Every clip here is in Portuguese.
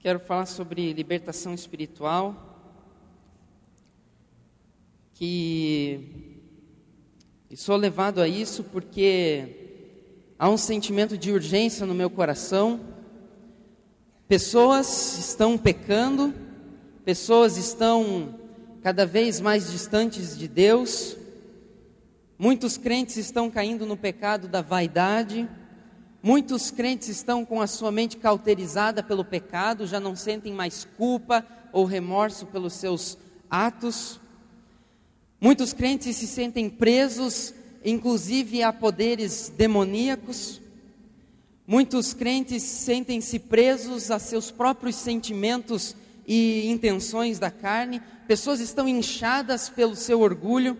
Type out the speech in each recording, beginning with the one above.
Quero falar sobre libertação espiritual, que e sou levado a isso porque há um sentimento de urgência no meu coração. Pessoas estão pecando, pessoas estão cada vez mais distantes de Deus. Muitos crentes estão caindo no pecado da vaidade, Muitos crentes estão com a sua mente cauterizada pelo pecado, já não sentem mais culpa ou remorso pelos seus atos. Muitos crentes se sentem presos, inclusive a poderes demoníacos. Muitos crentes sentem-se presos a seus próprios sentimentos e intenções da carne. Pessoas estão inchadas pelo seu orgulho.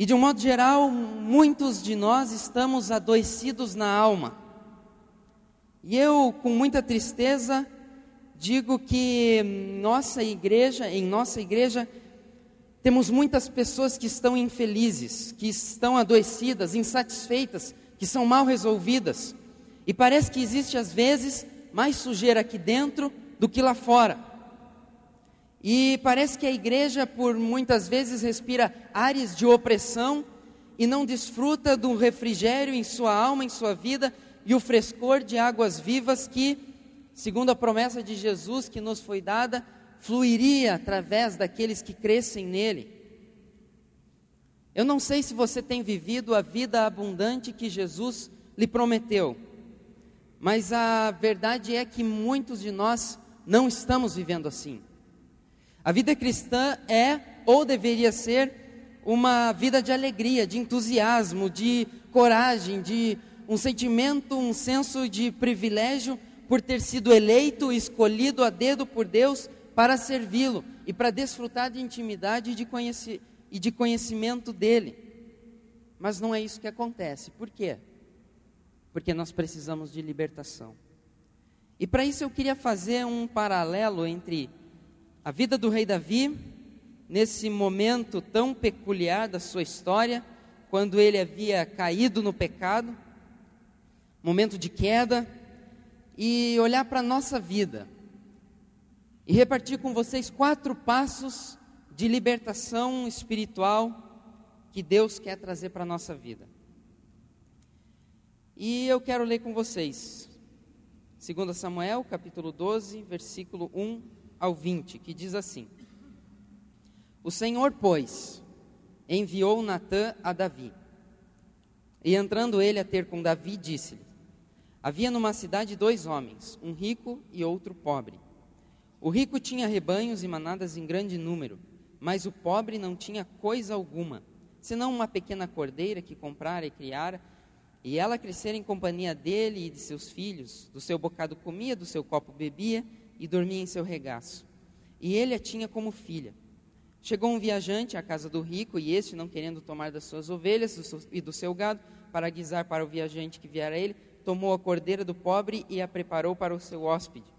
E de um modo geral, muitos de nós estamos adoecidos na alma. E eu, com muita tristeza, digo que nossa igreja, em nossa igreja, temos muitas pessoas que estão infelizes, que estão adoecidas, insatisfeitas, que são mal resolvidas. E parece que existe às vezes mais sujeira aqui dentro do que lá fora. E parece que a igreja, por muitas vezes, respira ares de opressão e não desfruta do refrigério em sua alma, em sua vida e o frescor de águas vivas que, segundo a promessa de Jesus que nos foi dada, fluiria através daqueles que crescem nele. Eu não sei se você tem vivido a vida abundante que Jesus lhe prometeu, mas a verdade é que muitos de nós não estamos vivendo assim. A vida cristã é ou deveria ser uma vida de alegria, de entusiasmo, de coragem, de um sentimento, um senso de privilégio por ter sido eleito, escolhido a dedo por Deus para servi-lo e para desfrutar de intimidade e de, conheci de conhecimento dele. Mas não é isso que acontece. Por quê? Porque nós precisamos de libertação. E para isso eu queria fazer um paralelo entre a vida do rei Davi, nesse momento tão peculiar da sua história, quando ele havia caído no pecado, momento de queda, e olhar para a nossa vida e repartir com vocês quatro passos de libertação espiritual que Deus quer trazer para a nossa vida. E eu quero ler com vocês, 2 Samuel, capítulo 12, versículo 1 ao 20, que diz assim: O Senhor, pois, enviou Natã a Davi. E entrando ele a ter com Davi, disse-lhe: Havia numa cidade dois homens, um rico e outro pobre. O rico tinha rebanhos e manadas em grande número, mas o pobre não tinha coisa alguma, senão uma pequena cordeira que comprara e criara, e ela crescera em companhia dele e de seus filhos, do seu bocado comia, do seu copo bebia, e dormia em seu regaço. E ele a tinha como filha. Chegou um viajante à casa do rico, e este, não querendo tomar das suas ovelhas e do seu gado, para guisar para o viajante que viera a ele, tomou a cordeira do pobre e a preparou para o seu hóspede.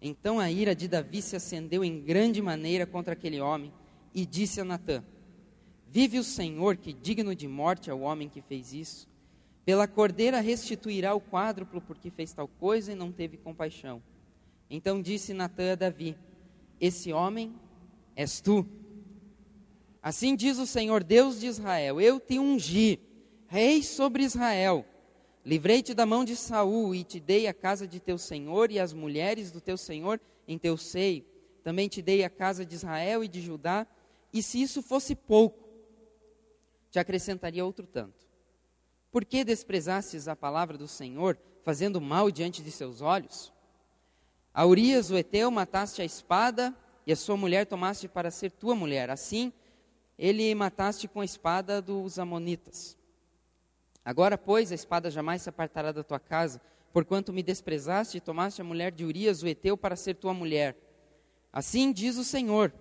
Então a ira de Davi se acendeu em grande maneira contra aquele homem, e disse a Natã: Vive o Senhor, que digno de morte é o homem que fez isso. Pela cordeira restituirá o quádruplo porque fez tal coisa e não teve compaixão. Então disse Natã a Davi: Esse homem és tu. Assim diz o Senhor Deus de Israel: Eu te ungi, rei sobre Israel. Livrei-te da mão de Saul e te dei a casa de teu senhor e as mulheres do teu senhor em teu seio. Também te dei a casa de Israel e de Judá. E se isso fosse pouco, te acrescentaria outro tanto. Por que desprezastes a palavra do Senhor, fazendo mal diante de seus olhos? A Urias, o Eteu, mataste a espada, e a sua mulher tomaste para ser tua mulher. Assim, ele mataste com a espada dos Amonitas. Agora, pois, a espada jamais se apartará da tua casa, porquanto me desprezaste e tomaste a mulher de Urias, o Eteu, para ser tua mulher. Assim diz o Senhor: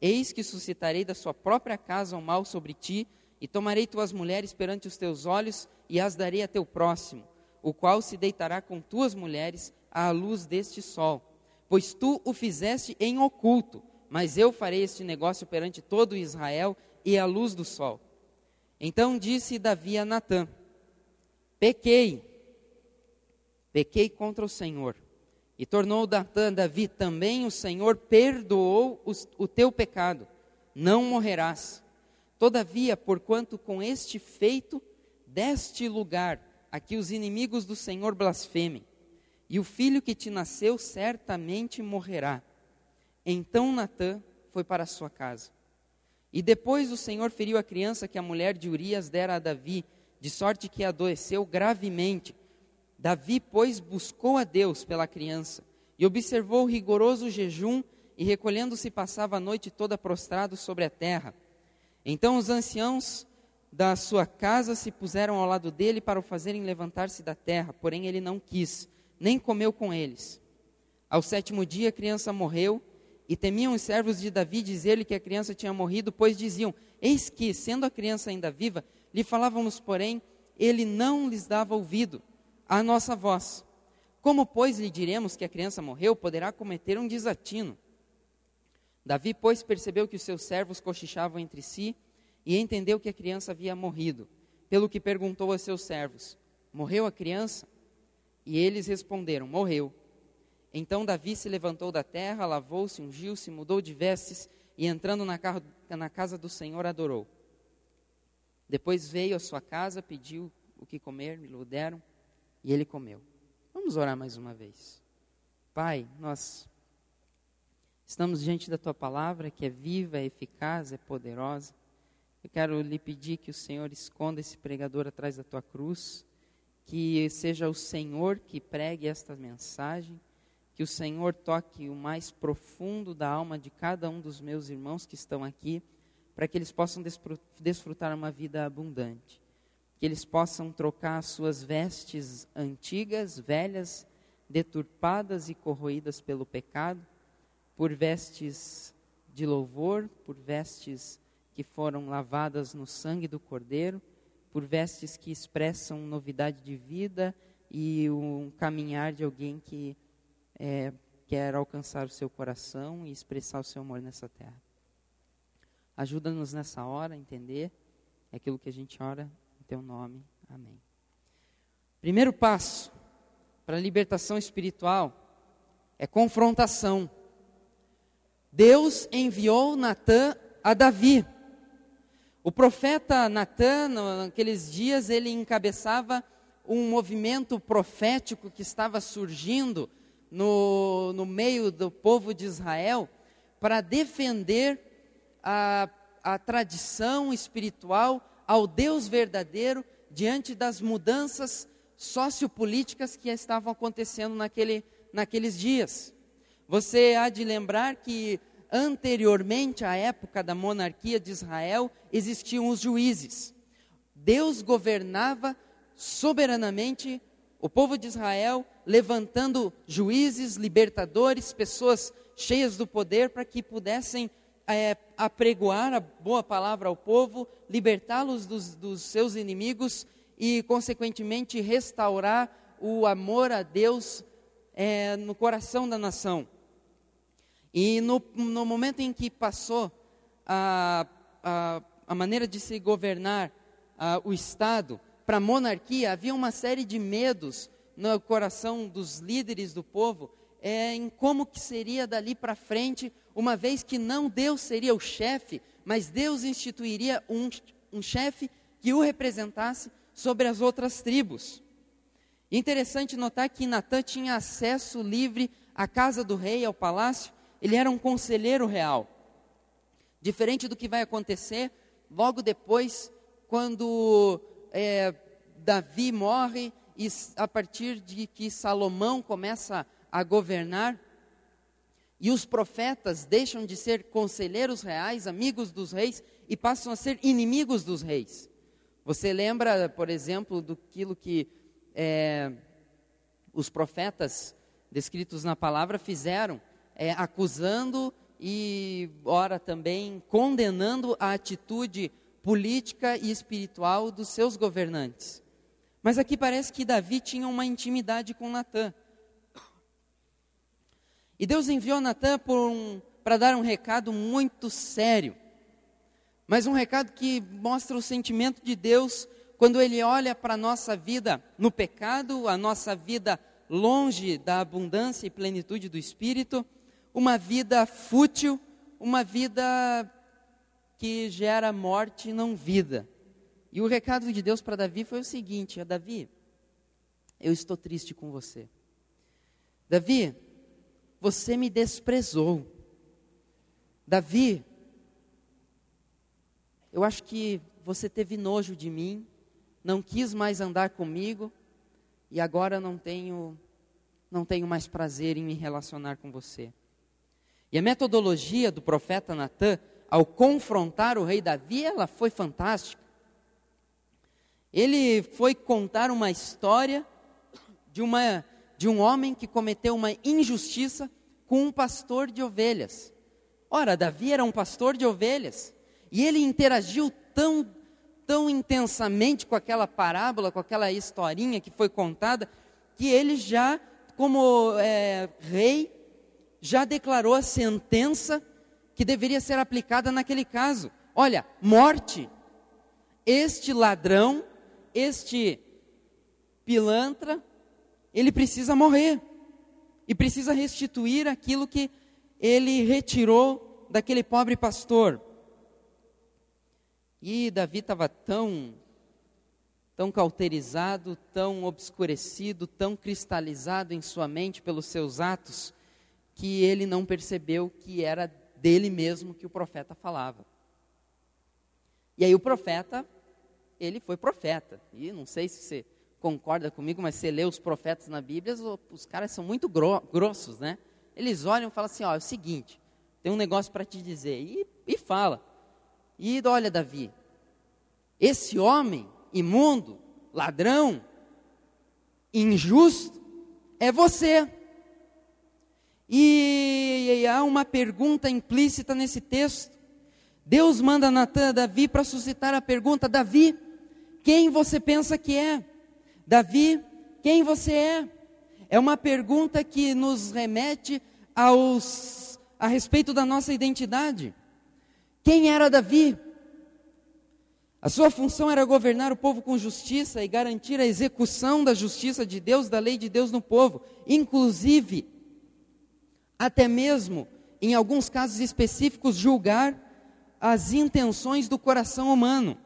Eis que suscitarei da sua própria casa o um mal sobre ti, e tomarei tuas mulheres perante os teus olhos, e as darei a teu próximo, o qual se deitará com tuas mulheres, à luz deste sol. Pois tu o fizeste em oculto, mas eu farei este negócio perante todo Israel e à luz do sol. Então disse Davi a Natã: Pequei, pequei contra o Senhor. E tornou Datã Davi também: O Senhor perdoou os, o teu pecado, não morrerás. Todavia, porquanto com este feito deste lugar a que os inimigos do Senhor blasfemem, e o filho que te nasceu certamente morrerá. Então Natã foi para sua casa. E depois o Senhor feriu a criança que a mulher de Urias dera a Davi, de sorte que adoeceu gravemente. Davi, pois, buscou a Deus pela criança e observou o rigoroso jejum e recolhendo-se passava a noite toda prostrado sobre a terra. Então os anciãos da sua casa se puseram ao lado dele para o fazerem levantar-se da terra, porém ele não quis, nem comeu com eles. Ao sétimo dia a criança morreu e temiam os servos de Davi dizer-lhe que a criança tinha morrido, pois diziam: Eis que, sendo a criança ainda viva, lhe falávamos, porém, ele não lhes dava ouvido à nossa voz. Como, pois, lhe diremos que a criança morreu, poderá cometer um desatino. Davi, pois, percebeu que os seus servos cochichavam entre si e entendeu que a criança havia morrido, pelo que perguntou a seus servos: Morreu a criança? E eles responderam: Morreu. Então Davi se levantou da terra, lavou-se, ungiu-se, mudou de vestes e entrando na, casa do Senhor adorou. Depois veio à sua casa, pediu o que comer, lhe deram e ele comeu. Vamos orar mais uma vez. Pai, nós estamos diante da tua palavra que é viva, é eficaz, é poderosa. Eu quero lhe pedir que o Senhor esconda esse pregador atrás da tua cruz, que seja o Senhor que pregue esta mensagem que o Senhor toque o mais profundo da alma de cada um dos meus irmãos que estão aqui, para que eles possam desfrutar uma vida abundante. Que eles possam trocar as suas vestes antigas, velhas, deturpadas e corroídas pelo pecado, por vestes de louvor, por vestes que foram lavadas no sangue do Cordeiro, por vestes que expressam novidade de vida e um caminhar de alguém que é, quer alcançar o seu coração e expressar o seu amor nessa terra. Ajuda-nos nessa hora a entender aquilo que a gente ora em teu nome. Amém. Primeiro passo para a libertação espiritual é confrontação. Deus enviou Natã a Davi. O profeta Natã, naqueles dias, ele encabeçava um movimento profético que estava surgindo no, no meio do povo de Israel para defender a, a tradição espiritual ao Deus verdadeiro diante das mudanças sociopolíticas que estavam acontecendo naquele, naqueles dias. Você há de lembrar que anteriormente à época da monarquia de Israel existiam os juízes. Deus governava soberanamente o povo de Israel levantando juízes, libertadores, pessoas cheias do poder para que pudessem é, apregoar a boa palavra ao povo, libertá-los dos, dos seus inimigos e, consequentemente, restaurar o amor a Deus é, no coração da nação. E no, no momento em que passou a, a, a maneira de se governar a, o Estado, para a monarquia, havia uma série de medos no coração dos líderes do povo é, em como que seria dali para frente, uma vez que não Deus seria o chefe, mas Deus instituiria um, um chefe que o representasse sobre as outras tribos. Interessante notar que Natã tinha acesso livre à casa do rei, ao palácio, ele era um conselheiro real. Diferente do que vai acontecer logo depois, quando é, Davi morre e a partir de que Salomão começa a governar, e os profetas deixam de ser conselheiros reais, amigos dos reis, e passam a ser inimigos dos reis. Você lembra, por exemplo, do que é, os profetas descritos na palavra fizeram, é, acusando e, ora, também condenando a atitude política e espiritual dos seus governantes. Mas aqui parece que Davi tinha uma intimidade com Natã. E Deus enviou Natã um, para dar um recado muito sério. Mas um recado que mostra o sentimento de Deus quando Ele olha para a nossa vida no pecado, a nossa vida longe da abundância e plenitude do espírito, uma vida fútil, uma vida que gera morte e não vida. E o recado de Deus para Davi foi o seguinte: Davi, eu estou triste com você. Davi, você me desprezou. Davi, eu acho que você teve nojo de mim, não quis mais andar comigo e agora não tenho não tenho mais prazer em me relacionar com você. E a metodologia do profeta Natan ao confrontar o rei Davi, ela foi fantástica. Ele foi contar uma história de uma de um homem que cometeu uma injustiça com um pastor de ovelhas. Ora, Davi era um pastor de ovelhas e ele interagiu tão, tão intensamente com aquela parábola, com aquela historinha que foi contada, que ele já, como é, rei, já declarou a sentença que deveria ser aplicada naquele caso. Olha, morte. Este ladrão, este pilantra, ele precisa morrer e precisa restituir aquilo que ele retirou daquele pobre pastor. E Davi estava tão, tão cauterizado, tão obscurecido, tão cristalizado em sua mente pelos seus atos, que ele não percebeu que era dele mesmo que o profeta falava. E aí o profeta, ele foi profeta. E não sei se você concorda comigo, mas você lê os profetas na Bíblia, os caras são muito grossos, né? Eles olham e falam assim: ó, é o seguinte, tem um negócio para te dizer. E, e fala. E olha, Davi, esse homem imundo, ladrão, injusto, é você. E, e há uma pergunta implícita nesse texto. Deus manda Natan a Davi para suscitar a pergunta: Davi, quem você pensa que é? Davi, quem você é? É uma pergunta que nos remete aos, a respeito da nossa identidade. Quem era Davi? A sua função era governar o povo com justiça e garantir a execução da justiça de Deus, da lei de Deus no povo, inclusive, até mesmo, em alguns casos específicos, julgar as intenções do coração humano.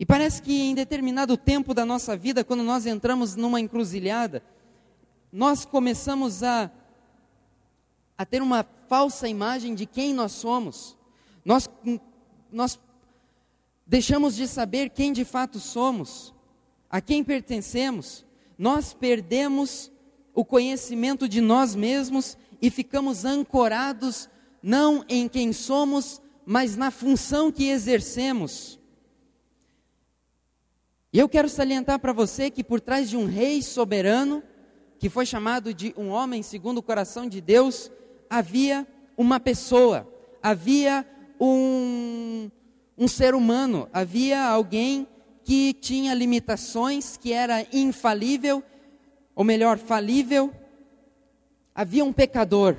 E parece que em determinado tempo da nossa vida, quando nós entramos numa encruzilhada, nós começamos a, a ter uma falsa imagem de quem nós somos. Nós, nós deixamos de saber quem de fato somos, a quem pertencemos. Nós perdemos o conhecimento de nós mesmos e ficamos ancorados não em quem somos, mas na função que exercemos. E eu quero salientar para você que por trás de um rei soberano, que foi chamado de um homem segundo o coração de Deus, havia uma pessoa, havia um, um ser humano, havia alguém que tinha limitações, que era infalível, ou melhor, falível. Havia um pecador,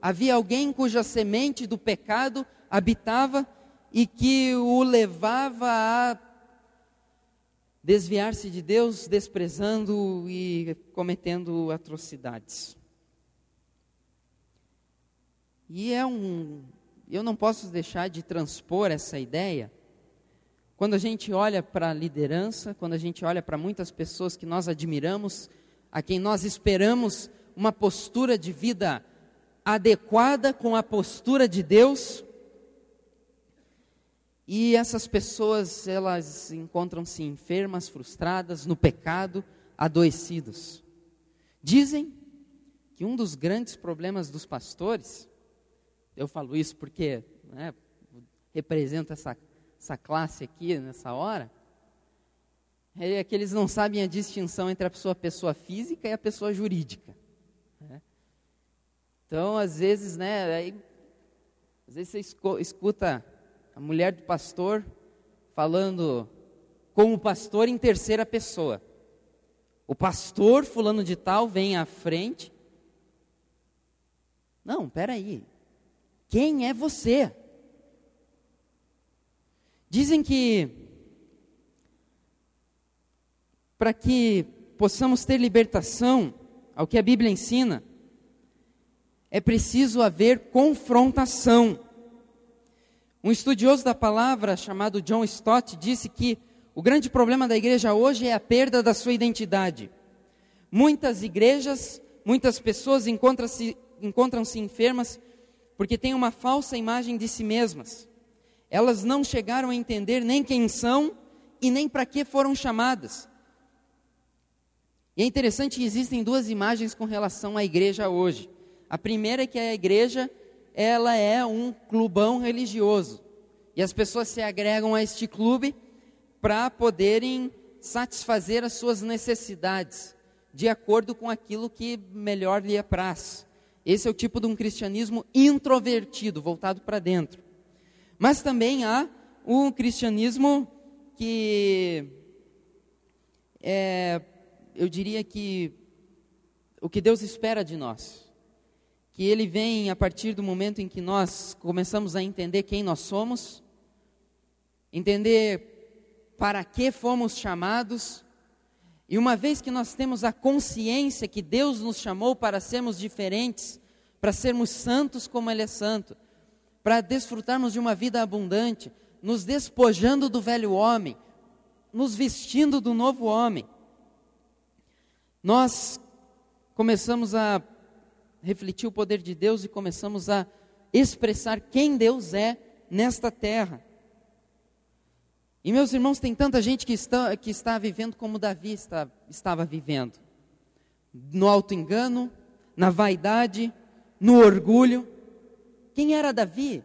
havia alguém cuja semente do pecado habitava e que o levava a desviar-se de Deus, desprezando e cometendo atrocidades. E é um. Eu não posso deixar de transpor essa ideia. Quando a gente olha para a liderança, quando a gente olha para muitas pessoas que nós admiramos, a quem nós esperamos uma postura de vida adequada com a postura de Deus, e essas pessoas, elas encontram-se enfermas, frustradas, no pecado, adoecidos. Dizem que um dos grandes problemas dos pastores, eu falo isso porque né, represento essa, essa classe aqui nessa hora, é que eles não sabem a distinção entre a pessoa, pessoa física e a pessoa jurídica. Né? Então, às vezes, né, aí, às vezes você escuta a mulher do pastor falando como pastor em terceira pessoa. O pastor fulano de tal vem à frente. Não, peraí. Quem é você? Dizem que para que possamos ter libertação ao que a Bíblia ensina, é preciso haver confrontação. Um estudioso da palavra chamado John Stott disse que o grande problema da igreja hoje é a perda da sua identidade. Muitas igrejas, muitas pessoas encontram-se encontram enfermas porque têm uma falsa imagem de si mesmas. Elas não chegaram a entender nem quem são e nem para que foram chamadas. E é interessante que existem duas imagens com relação à igreja hoje. A primeira é que a igreja, ela é um clubão religioso. E as pessoas se agregam a este clube para poderem satisfazer as suas necessidades, de acordo com aquilo que melhor lhe apraz. Esse é o tipo de um cristianismo introvertido, voltado para dentro. Mas também há um cristianismo que é eu diria que o que Deus espera de nós, que Ele vem a partir do momento em que nós começamos a entender quem nós somos, entender para que fomos chamados, e uma vez que nós temos a consciência que Deus nos chamou para sermos diferentes, para sermos santos como Ele é santo, para desfrutarmos de uma vida abundante, nos despojando do velho homem, nos vestindo do novo homem, nós começamos a refletir o poder de Deus e começamos a expressar quem Deus é nesta terra. E meus irmãos, tem tanta gente que está, que está vivendo como Davi está, estava vivendo: no auto-engano, na vaidade, no orgulho. Quem era Davi?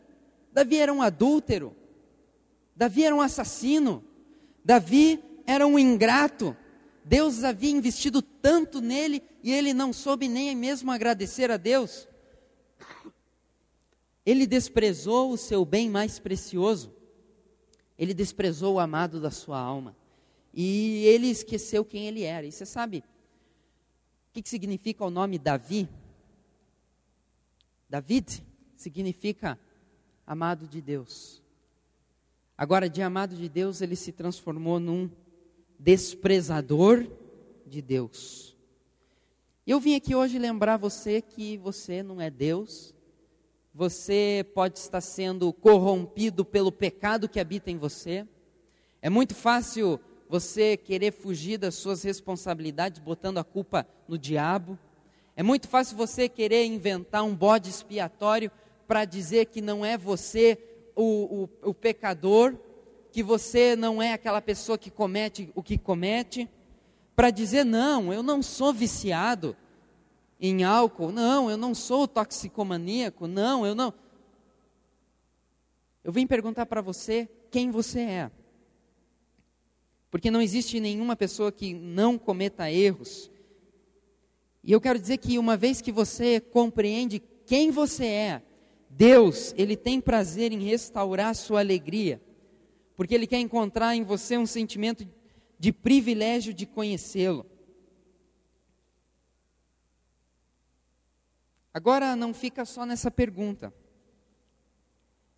Davi era um adúltero, Davi era um assassino, Davi era um ingrato. Deus havia investido tanto nele e ele não soube nem mesmo agradecer a Deus. Ele desprezou o seu bem mais precioso. Ele desprezou o amado da sua alma. E ele esqueceu quem ele era. E você sabe o que, significa o nome Davi? David significa amado de Deus. Agora, de amado de Deus, ele se transformou num desprezador de Deus. Eu vim aqui hoje lembrar você que você não é Deus, você pode estar sendo corrompido pelo pecado que habita em você. É muito fácil você querer fugir das suas responsabilidades botando a culpa no diabo. É muito fácil você querer inventar um bode expiatório para dizer que não é você o, o, o pecador, que você não é aquela pessoa que comete o que comete, para dizer: não, eu não sou viciado em álcool, não, eu não sou toxicomaníaco, não, eu não. Eu vim perguntar para você quem você é. Porque não existe nenhuma pessoa que não cometa erros. E eu quero dizer que uma vez que você compreende quem você é, Deus, ele tem prazer em restaurar a sua alegria porque Ele quer encontrar em você um sentimento de privilégio de conhecê-lo. Agora não fica só nessa pergunta.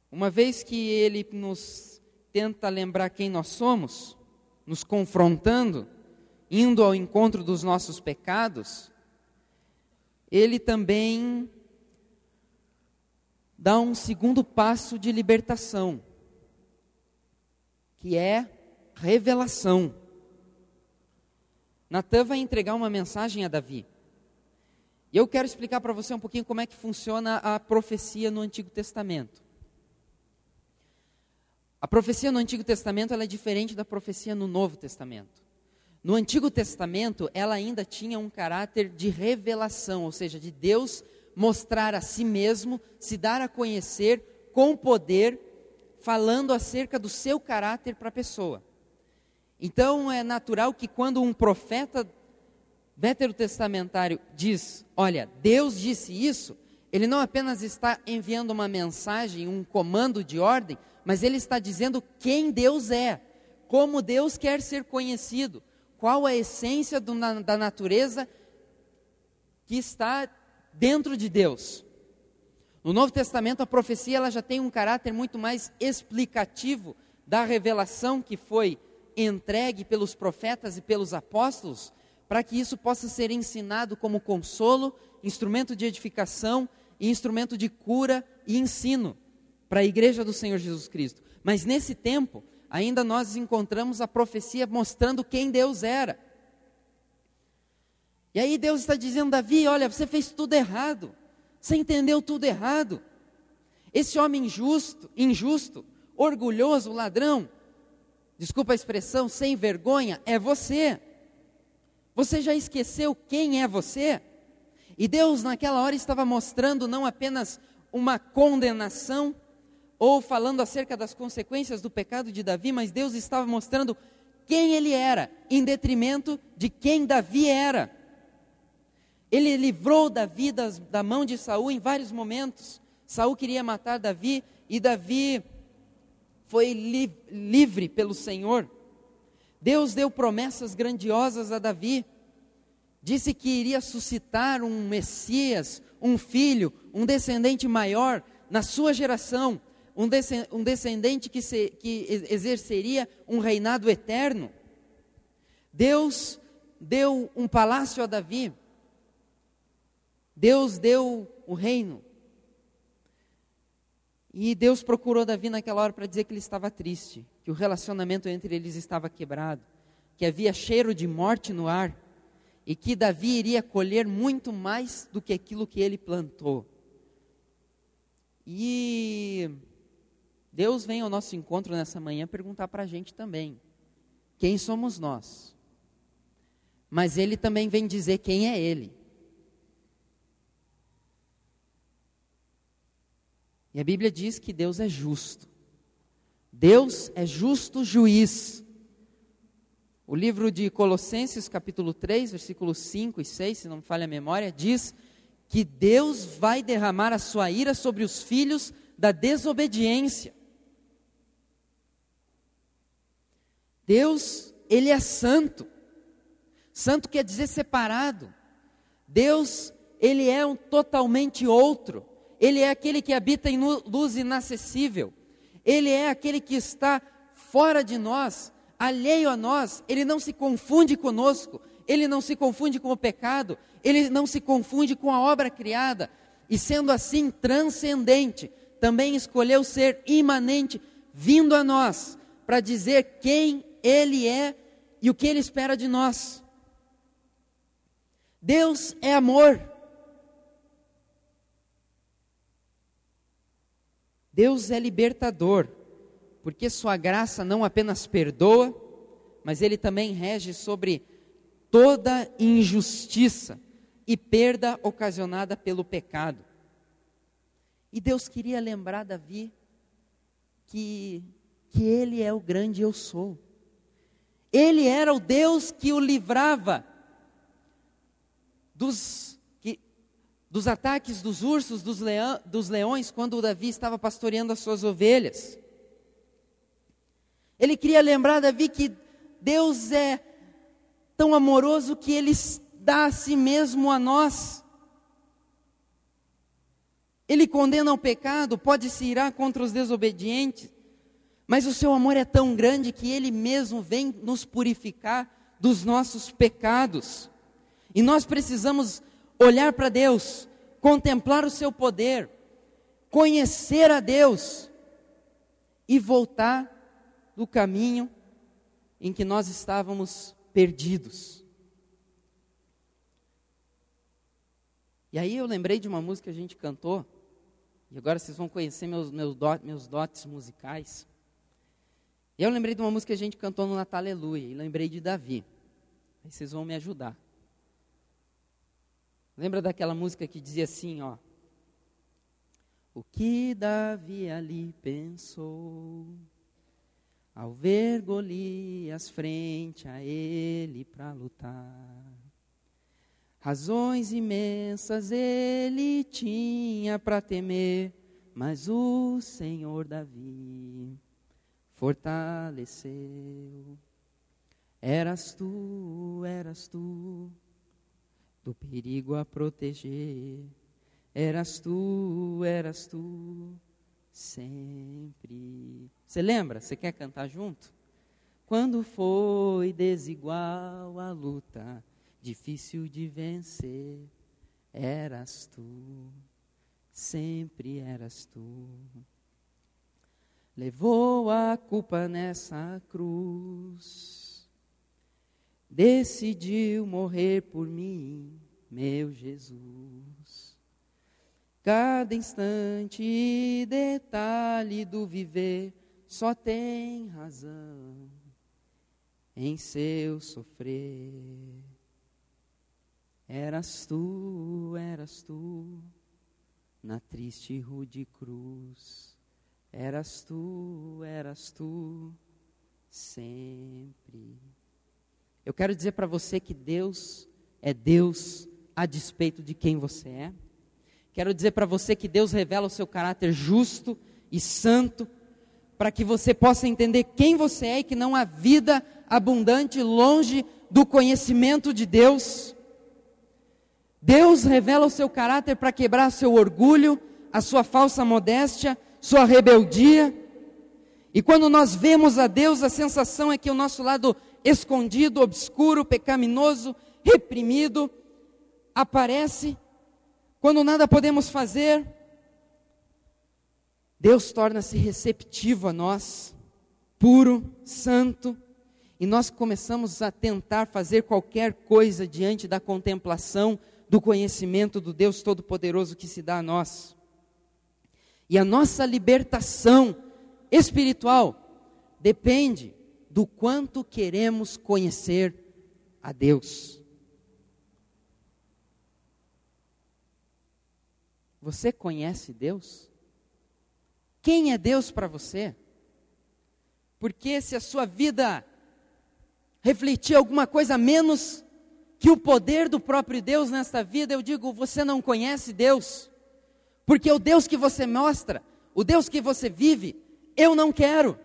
Uma vez que ele nos tenta lembrar quem nós somos, nos confrontando, indo ao encontro dos nossos pecados, ele também dá um segundo passo de libertação que é revelação. Natan vai entregar uma mensagem a Davi. E eu quero explicar para você um pouquinho como é que funciona a profecia no Antigo Testamento. A profecia no Antigo Testamento é diferente da profecia no Novo Testamento. No Antigo Testamento, ela ainda tinha um caráter de revelação, ou seja, de Deus mostrar a si mesmo, se dar a conhecer com poder falando acerca do seu caráter para a pessoa. Então é natural que quando um profeta veterotestamentário diz, olha, Deus disse isso, ele não apenas está enviando uma mensagem, um comando de ordem, mas ele está dizendo quem Deus é, como Deus quer ser conhecido, qual a essência do, da natureza que está dentro de Deus. No Novo Testamento, a profecia ela já tem um caráter muito mais explicativo da revelação que foi entregue pelos profetas e pelos apóstolos, para que isso possa ser ensinado como consolo, instrumento de edificação e instrumento de cura e ensino para a igreja do Senhor Jesus Cristo. Mas nesse tempo, ainda nós encontramos a profecia mostrando quem Deus era. E aí Deus está dizendo, Davi, olha, você fez tudo errado. Você entendeu tudo errado. Esse homem injusto, injusto, orgulhoso, ladrão, desculpa a expressão, sem vergonha, é você. Você já esqueceu quem é você? E Deus, naquela hora, estava mostrando não apenas uma condenação, ou falando acerca das consequências do pecado de Davi, mas Deus estava mostrando quem ele era, em detrimento de quem Davi era. Ele livrou Davi das, da mão de Saul em vários momentos. Saul queria matar Davi e Davi foi li, livre pelo Senhor. Deus deu promessas grandiosas a Davi. Disse que iria suscitar um Messias, um filho, um descendente maior na sua geração, um descendente que, se, que exerceria um reinado eterno. Deus deu um palácio a Davi. Deus deu o reino. E Deus procurou Davi naquela hora para dizer que ele estava triste, que o relacionamento entre eles estava quebrado, que havia cheiro de morte no ar e que Davi iria colher muito mais do que aquilo que ele plantou. E Deus vem ao nosso encontro nessa manhã perguntar para a gente também: quem somos nós? Mas Ele também vem dizer quem é Ele. E a Bíblia diz que Deus é justo. Deus é justo juiz. O livro de Colossenses, capítulo 3, versículos 5 e 6, se não me falha a memória, diz que Deus vai derramar a sua ira sobre os filhos da desobediência. Deus, ele é santo. Santo quer dizer separado. Deus, ele é um totalmente outro. Ele é aquele que habita em luz inacessível. Ele é aquele que está fora de nós, alheio a nós. Ele não se confunde conosco. Ele não se confunde com o pecado. Ele não se confunde com a obra criada. E sendo assim transcendente, também escolheu ser imanente, vindo a nós, para dizer quem Ele é e o que Ele espera de nós. Deus é amor. Deus é libertador, porque Sua graça não apenas perdoa, mas Ele também rege sobre toda injustiça e perda ocasionada pelo pecado. E Deus queria lembrar Davi que, que Ele é o grande eu sou. Ele era o Deus que o livrava dos dos ataques dos ursos, dos, leão, dos leões, quando Davi estava pastoreando as suas ovelhas. Ele queria lembrar Davi que Deus é tão amoroso que ele dá a si mesmo a nós. Ele condena o pecado, pode se irar contra os desobedientes, mas o seu amor é tão grande que ele mesmo vem nos purificar dos nossos pecados. E nós precisamos olhar para Deus, contemplar o seu poder, conhecer a Deus e voltar do caminho em que nós estávamos perdidos. E aí eu lembrei de uma música que a gente cantou, e agora vocês vão conhecer meus, meus, dot, meus dotes musicais. E eu lembrei de uma música que a gente cantou no Natal Aleluia, e lembrei de Davi. Aí vocês vão me ajudar. Lembra daquela música que dizia assim, ó? O que Davi ali pensou ao ver Golias frente a ele para lutar? Razões imensas ele tinha para temer, mas o Senhor Davi fortaleceu. Eras tu, eras tu do perigo a proteger. Eras tu, eras tu, sempre. Você lembra? Você quer cantar junto? Quando foi desigual a luta, difícil de vencer, eras tu, sempre eras tu. Levou a culpa nessa cruz, decidiu morrer por mim, meu Jesus. Cada instante e detalhe do viver só tem razão em seu sofrer. Eras tu, eras tu, na triste e rude cruz. Eras tu, eras tu, sempre. Eu quero dizer para você que Deus é Deus a despeito de quem você é. Quero dizer para você que Deus revela o seu caráter justo e santo, para que você possa entender quem você é e que não há vida abundante longe do conhecimento de Deus. Deus revela o seu caráter para quebrar seu orgulho, a sua falsa modéstia, sua rebeldia. E quando nós vemos a Deus, a sensação é que o nosso lado escondido, obscuro, pecaminoso, reprimido, aparece. Quando nada podemos fazer, Deus torna-se receptivo a nós, puro, santo, e nós começamos a tentar fazer qualquer coisa diante da contemplação do conhecimento do Deus Todo-Poderoso que se dá a nós. E a nossa libertação espiritual depende do quanto queremos conhecer a Deus. Você conhece Deus? Quem é Deus para você? Porque se a sua vida refletir alguma coisa menos que o poder do próprio Deus nesta vida, eu digo, você não conhece Deus. Porque o Deus que você mostra, o Deus que você vive, eu não quero.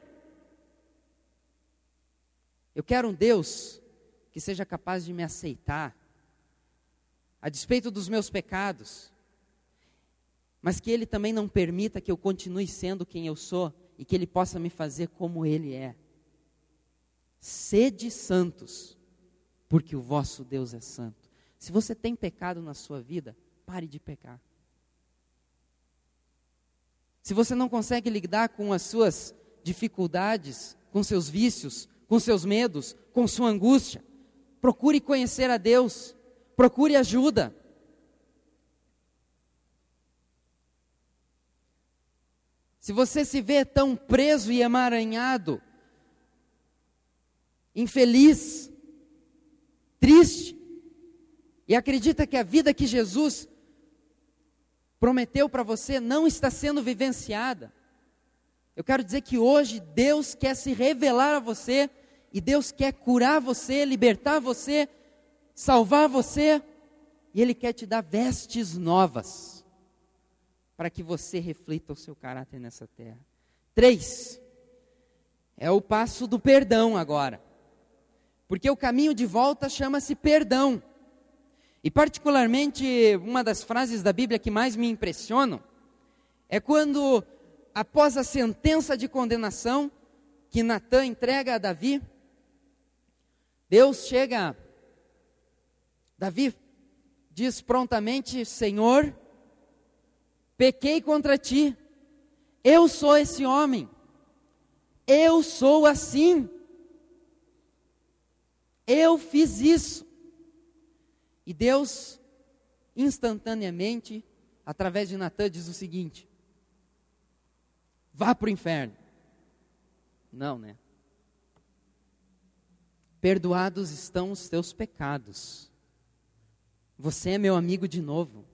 Eu quero um Deus que seja capaz de me aceitar, a despeito dos meus pecados, mas que Ele também não permita que eu continue sendo quem eu sou e que Ele possa me fazer como Ele é. Sede santos, porque o vosso Deus é santo. Se você tem pecado na sua vida, pare de pecar. Se você não consegue lidar com as suas dificuldades, com seus vícios, com seus medos, com sua angústia, procure conhecer a Deus, procure ajuda. Se você se vê tão preso e emaranhado, infeliz, triste e acredita que a vida que Jesus prometeu para você não está sendo vivenciada, eu quero dizer que hoje Deus quer se revelar a você e Deus quer curar você, libertar você, salvar você, e Ele quer te dar vestes novas para que você reflita o seu caráter nessa terra. Três, é o passo do perdão agora. Porque o caminho de volta chama-se perdão. E, particularmente, uma das frases da Bíblia que mais me impressionam é quando, após a sentença de condenação que Natã entrega a Davi, Deus chega, Davi diz prontamente: Senhor, pequei contra ti, eu sou esse homem, eu sou assim. Eu fiz isso. E Deus, instantaneamente, através de Natan, diz o seguinte: vá para o inferno. Não, né? Perdoados estão os teus pecados. Você é meu amigo de novo.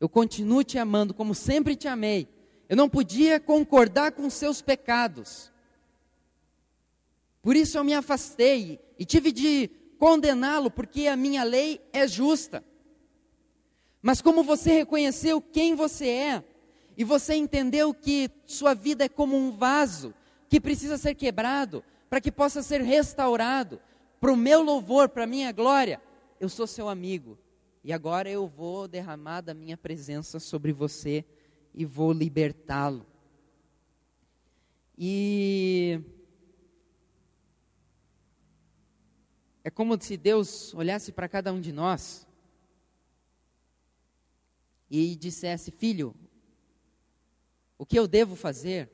Eu continuo te amando como sempre te amei. Eu não podia concordar com seus pecados. Por isso eu me afastei e tive de condená-lo, porque a minha lei é justa. Mas como você reconheceu quem você é, e você entendeu que sua vida é como um vaso que precisa ser quebrado para que possa ser restaurado, para o meu louvor, para a minha glória, eu sou seu amigo. E agora eu vou derramar da minha presença sobre você e vou libertá-lo. E é como se Deus olhasse para cada um de nós e dissesse: Filho, o que eu devo fazer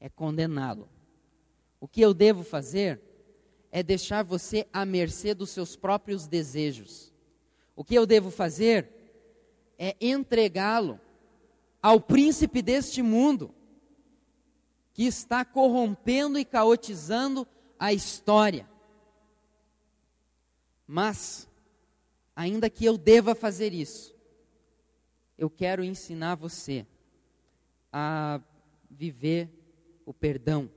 é condená-lo. O que eu devo fazer é deixar você à mercê dos seus próprios desejos. O que eu devo fazer é entregá-lo ao príncipe deste mundo, que está corrompendo e caotizando a história. Mas, ainda que eu deva fazer isso, eu quero ensinar você a viver o perdão.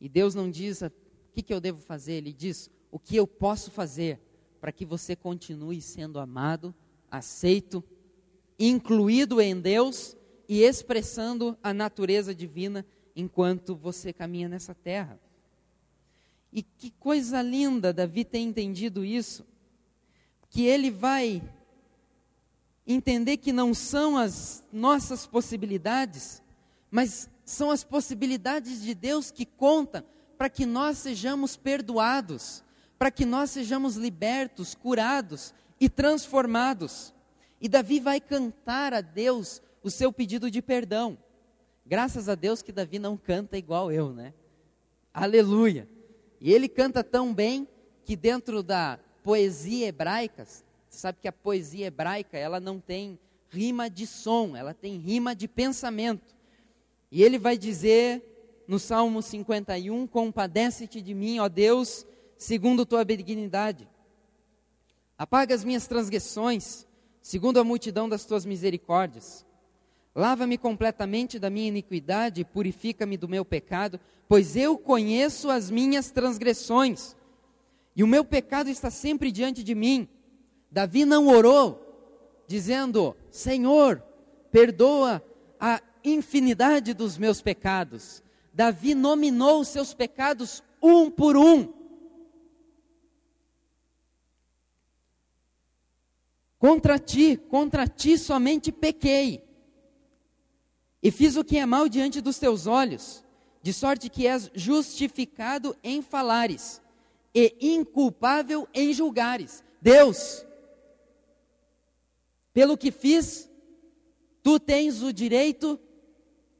E Deus não diz o que, que eu devo fazer, Ele diz o que eu posso fazer para que você continue sendo amado, aceito, incluído em Deus e expressando a natureza divina enquanto você caminha nessa terra. E que coisa linda Davi ter entendido isso, que ele vai entender que não são as nossas possibilidades, mas são as possibilidades de Deus que contam para que nós sejamos perdoados, para que nós sejamos libertos, curados e transformados. E Davi vai cantar a Deus o seu pedido de perdão. Graças a Deus que Davi não canta igual eu, né? Aleluia. E ele canta tão bem que dentro da poesia hebraica, você sabe que a poesia hebraica, ela não tem rima de som, ela tem rima de pensamento. E ele vai dizer no Salmo 51: Compadece-te de mim, ó Deus, segundo tua benignidade. Apaga as minhas transgressões, segundo a multidão das tuas misericórdias. Lava-me completamente da minha iniquidade, purifica-me do meu pecado, pois eu conheço as minhas transgressões, e o meu pecado está sempre diante de mim. Davi não orou dizendo: Senhor, perdoa a infinidade dos meus pecados. Davi nominou os seus pecados um por um. Contra ti, contra ti somente pequei. E fiz o que é mal diante dos teus olhos, de sorte que és justificado em falares e inculpável em julgares. Deus, pelo que fiz, tu tens o direito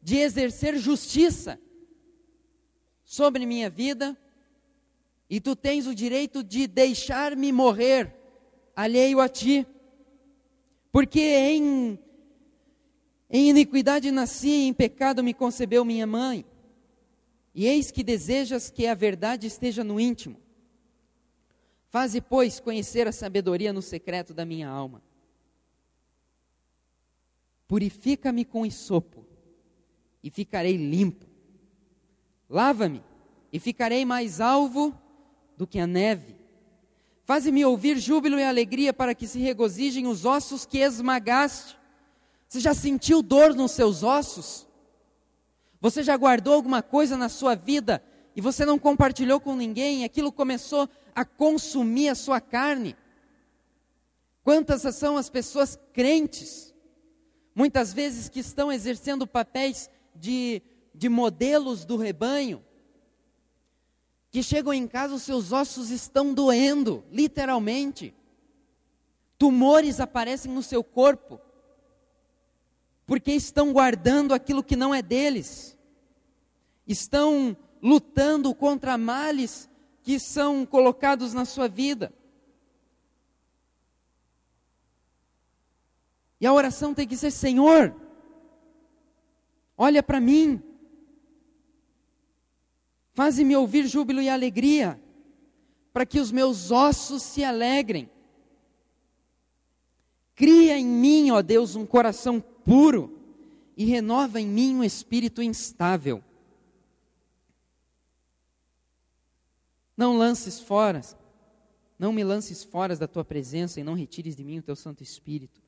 de exercer justiça sobre minha vida, e tu tens o direito de deixar-me morrer alheio a ti, porque em, em iniquidade nasci e em pecado me concebeu minha mãe, e eis que desejas que a verdade esteja no íntimo. Faze, pois, conhecer a sabedoria no secreto da minha alma Purifica-me com isopo, e ficarei limpo. Lava-me, e ficarei mais alvo do que a neve. Faze-me ouvir júbilo e alegria, para que se regozijem os ossos que esmagaste. Você já sentiu dor nos seus ossos? Você já guardou alguma coisa na sua vida e você não compartilhou com ninguém, e aquilo começou a consumir a sua carne? Quantas são as pessoas crentes muitas vezes que estão exercendo papéis de, de modelos do rebanho, que chegam em casa, os seus ossos estão doendo, literalmente. Tumores aparecem no seu corpo, porque estão guardando aquilo que não é deles, estão lutando contra males que são colocados na sua vida. E a oração tem que ser: Senhor, olha para mim, faze-me ouvir júbilo e alegria, para que os meus ossos se alegrem. Cria em mim, ó Deus, um coração puro e renova em mim um espírito instável. Não lances fora, não me lances fora da tua presença e não retires de mim o teu Santo Espírito.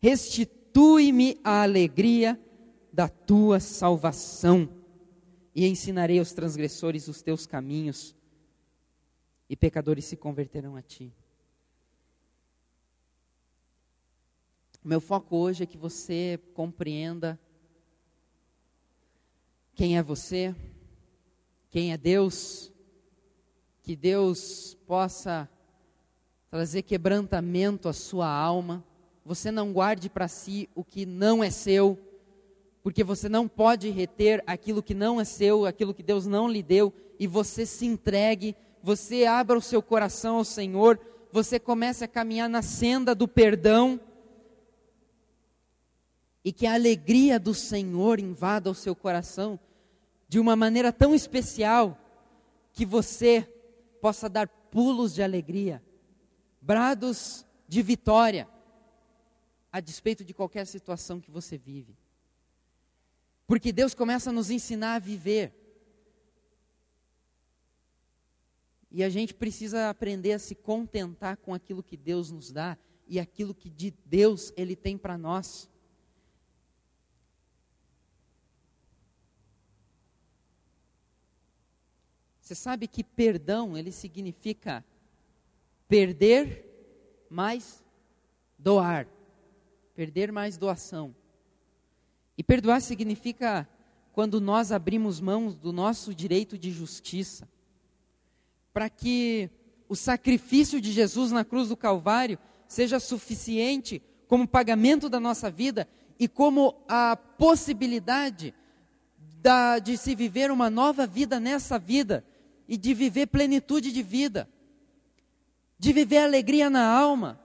Restitui-me a alegria da tua salvação, e ensinarei aos transgressores os teus caminhos, e pecadores se converterão a ti. Meu foco hoje é que você compreenda quem é você, quem é Deus, que Deus possa trazer quebrantamento à sua alma. Você não guarde para si o que não é seu, porque você não pode reter aquilo que não é seu, aquilo que Deus não lhe deu, e você se entregue, você abra o seu coração ao Senhor, você comece a caminhar na senda do perdão, e que a alegria do Senhor invada o seu coração de uma maneira tão especial que você possa dar pulos de alegria, brados de vitória, a despeito de qualquer situação que você vive. Porque Deus começa a nos ensinar a viver. E a gente precisa aprender a se contentar com aquilo que Deus nos dá e aquilo que de Deus Ele tem para nós. Você sabe que perdão, ele significa perder mais doar. Perder mais doação. E perdoar significa quando nós abrimos mãos do nosso direito de justiça, para que o sacrifício de Jesus na cruz do Calvário seja suficiente como pagamento da nossa vida e como a possibilidade da, de se viver uma nova vida nessa vida, e de viver plenitude de vida, de viver alegria na alma,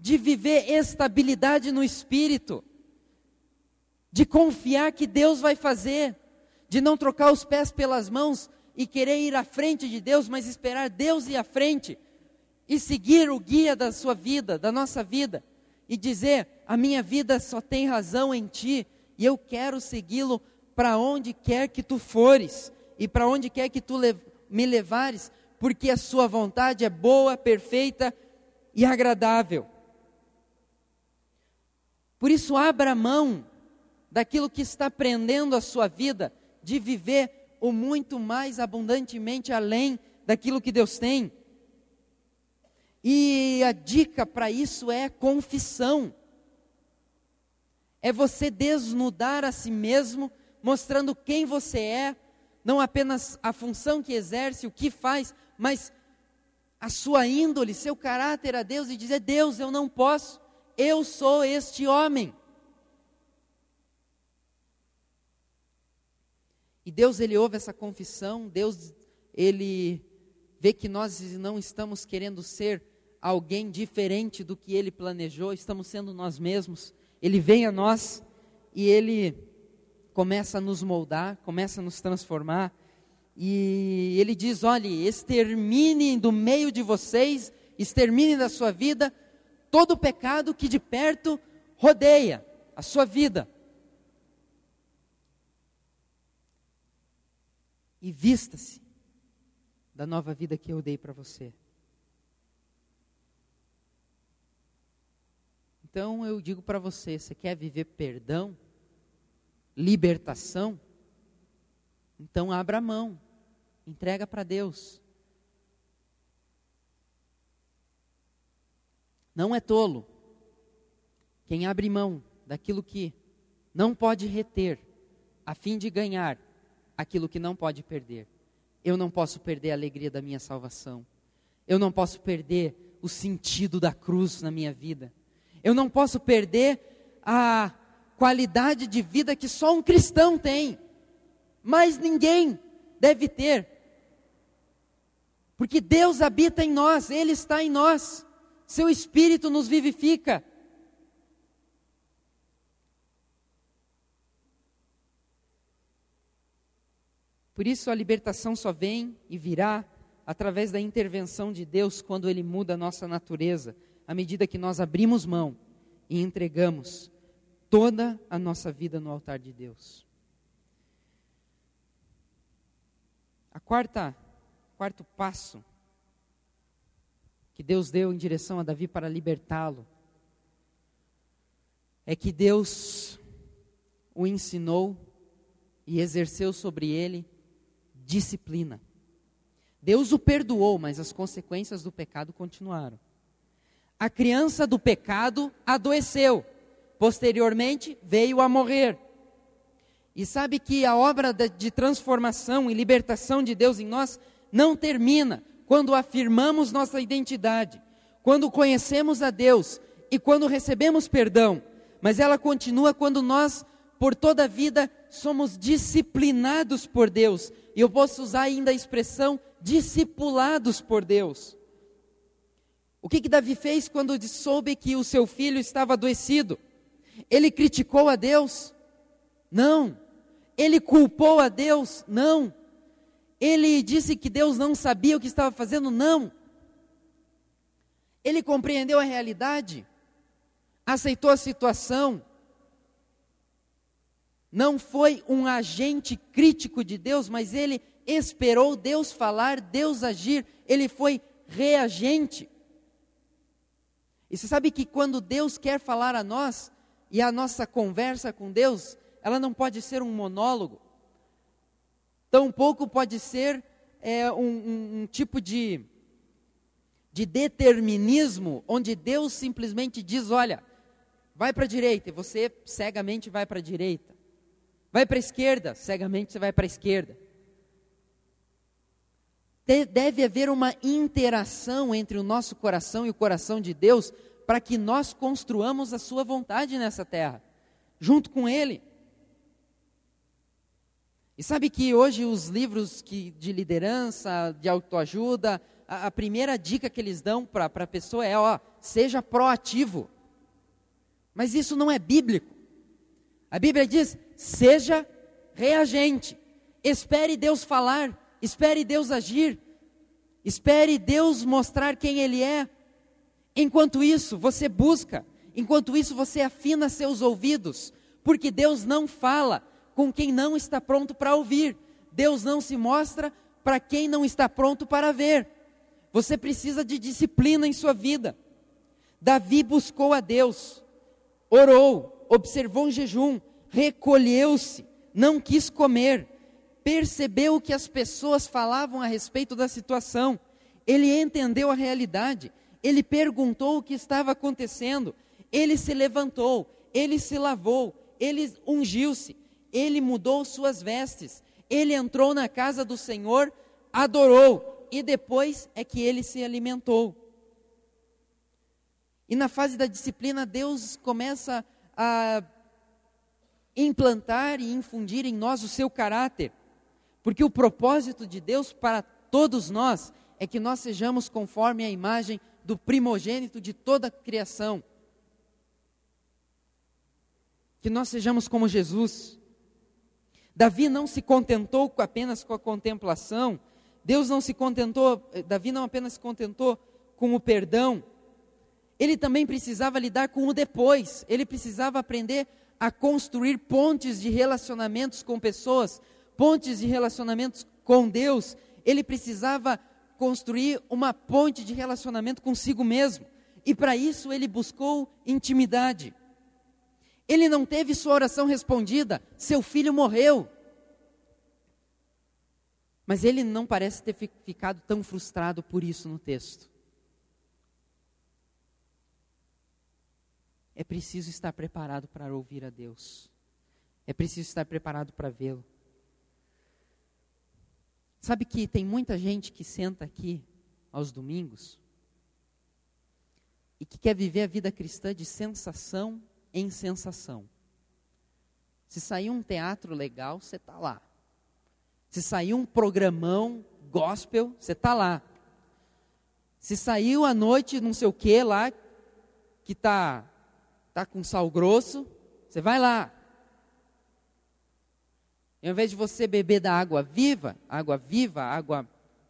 de viver estabilidade no espírito, de confiar que Deus vai fazer, de não trocar os pés pelas mãos e querer ir à frente de Deus, mas esperar Deus ir à frente e seguir o guia da sua vida, da nossa vida, e dizer: a minha vida só tem razão em Ti e eu quero segui-lo para onde quer que Tu fores e para onde quer que Tu me levares, porque a sua vontade é boa, perfeita e agradável. Por isso, abra mão daquilo que está prendendo a sua vida, de viver o muito mais abundantemente além daquilo que Deus tem. E a dica para isso é confissão. É você desnudar a si mesmo, mostrando quem você é, não apenas a função que exerce, o que faz, mas a sua índole, seu caráter a Deus e dizer: Deus, eu não posso, eu sou este homem. E Deus, ele ouve essa confissão, Deus, ele vê que nós não estamos querendo ser alguém diferente do que ele planejou, estamos sendo nós mesmos. Ele vem a nós e ele começa a nos moldar, começa a nos transformar. E ele diz: olhe, extermine do meio de vocês, extermine da sua vida todo o pecado que de perto rodeia a sua vida. E vista-se da nova vida que eu dei para você. Então eu digo para você: você quer viver perdão? libertação, então abra a mão, entrega para Deus. Não é tolo quem abre mão daquilo que não pode reter, a fim de ganhar aquilo que não pode perder. Eu não posso perder a alegria da minha salvação. Eu não posso perder o sentido da cruz na minha vida. Eu não posso perder a qualidade de vida que só um cristão tem, mas ninguém deve ter. Porque Deus habita em nós, Ele está em nós, Seu Espírito nos vivifica. Por isso a libertação só vem e virá através da intervenção de Deus quando Ele muda a nossa natureza, à medida que nós abrimos mão e entregamos toda a nossa vida no altar de Deus. A quarta, quarto passo que Deus deu em direção a Davi para libertá-lo é que Deus o ensinou e exerceu sobre ele disciplina. Deus o perdoou, mas as consequências do pecado continuaram. A criança do pecado adoeceu posteriormente veio a morrer. E sabe que a obra de transformação e libertação de Deus em nós não termina quando afirmamos nossa identidade, quando conhecemos a Deus e quando recebemos perdão, mas ela continua quando nós, por toda a vida, somos disciplinados por Deus. E eu posso usar ainda a expressão discipulados por Deus. O que, que Davi fez quando soube que o seu filho estava adoecido? Ele criticou a Deus? Não. Ele culpou a Deus? Não. Ele disse que Deus não sabia o que estava fazendo? Não. Ele compreendeu a realidade? Aceitou a situação? Não foi um agente crítico de Deus, mas ele esperou Deus falar, Deus agir, ele foi reagente. E você sabe que quando Deus quer falar a nós, e a nossa conversa com Deus, ela não pode ser um monólogo, tampouco pode ser é, um, um, um tipo de, de determinismo, onde Deus simplesmente diz: olha, vai para a direita, e você cegamente vai para a direita. Vai para a esquerda, cegamente você vai para a esquerda. Deve haver uma interação entre o nosso coração e o coração de Deus para que nós construamos a Sua vontade nessa terra, junto com Ele. E sabe que hoje os livros que, de liderança, de autoajuda, a, a primeira dica que eles dão para a pessoa é: ó, seja proativo. Mas isso não é bíblico. A Bíblia diz: seja reagente. Espere Deus falar, espere Deus agir, espere Deus mostrar quem Ele é. Enquanto isso, você busca, enquanto isso, você afina seus ouvidos, porque Deus não fala com quem não está pronto para ouvir, Deus não se mostra para quem não está pronto para ver. Você precisa de disciplina em sua vida. Davi buscou a Deus, orou, observou um jejum, recolheu-se, não quis comer, percebeu o que as pessoas falavam a respeito da situação, ele entendeu a realidade, ele perguntou o que estava acontecendo, ele se levantou, ele se lavou, ele ungiu-se, ele mudou suas vestes, ele entrou na casa do Senhor, adorou e depois é que ele se alimentou. E na fase da disciplina, Deus começa a implantar e infundir em nós o seu caráter. Porque o propósito de Deus para todos nós é que nós sejamos conforme a imagem do primogênito de toda a criação. Que nós sejamos como Jesus. Davi não se contentou apenas com a contemplação, Deus não se contentou, eh, Davi não apenas se contentou com o perdão, ele também precisava lidar com o depois, ele precisava aprender a construir pontes de relacionamentos com pessoas, pontes de relacionamentos com Deus, ele precisava construir uma ponte de relacionamento consigo mesmo. E para isso ele buscou intimidade. Ele não teve sua oração respondida, seu filho morreu. Mas ele não parece ter ficado tão frustrado por isso no texto. é preciso estar preparado para ouvir a Deus. É preciso estar preparado para vê-lo. Sabe que tem muita gente que senta aqui aos domingos e que quer viver a vida cristã de sensação em sensação. Se sair um teatro legal, você está lá. Se sair um programão gospel, você está lá. Se saiu à noite não sei o que lá, que está está com sal grosso, você vai lá. E ao invés de você beber da água viva, água viva, água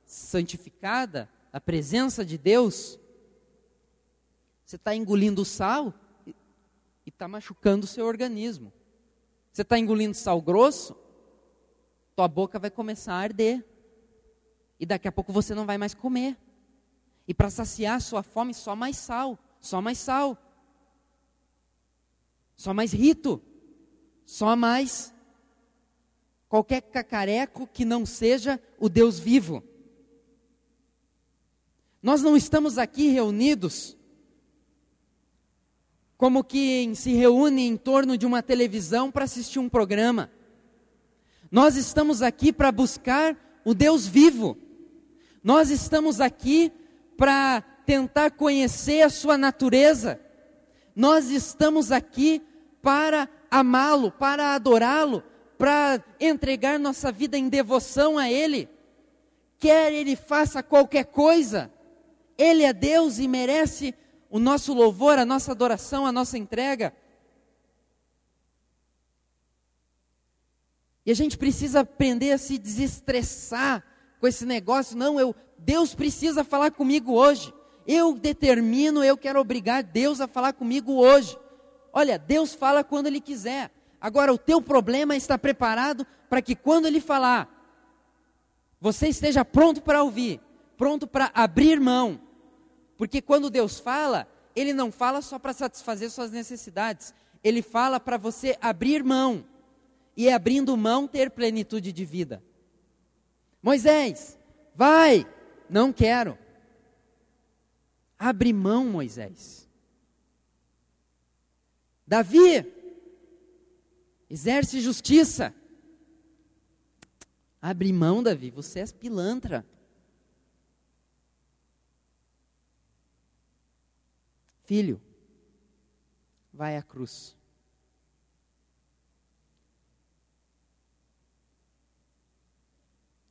santificada, a presença de Deus, você está engolindo sal e está machucando o seu organismo. Você está engolindo sal grosso, tua boca vai começar a arder. E daqui a pouco você não vai mais comer. E para saciar sua fome, só mais sal, só mais sal só mais rito, só mais qualquer cacareco que não seja o Deus vivo. Nós não estamos aqui reunidos como quem se reúne em torno de uma televisão para assistir um programa. Nós estamos aqui para buscar o Deus vivo, Nós estamos aqui para tentar conhecer a sua natureza. Nós estamos aqui para amá-lo, para adorá-lo, para entregar nossa vida em devoção a Ele. Quer Ele faça qualquer coisa, Ele é Deus e merece o nosso louvor, a nossa adoração, a nossa entrega. E a gente precisa aprender a se desestressar com esse negócio. Não, eu, Deus precisa falar comigo hoje. Eu determino, eu quero obrigar Deus a falar comigo hoje. Olha, Deus fala quando Ele quiser. Agora, o teu problema é estar preparado para que quando Ele falar, você esteja pronto para ouvir, pronto para abrir mão. Porque quando Deus fala, Ele não fala só para satisfazer suas necessidades, Ele fala para você abrir mão. E é abrindo mão ter plenitude de vida. Moisés, vai, não quero. Abre mão, Moisés. Davi, exerce justiça. Abre mão, Davi, você é pilantra. Filho, vai à cruz.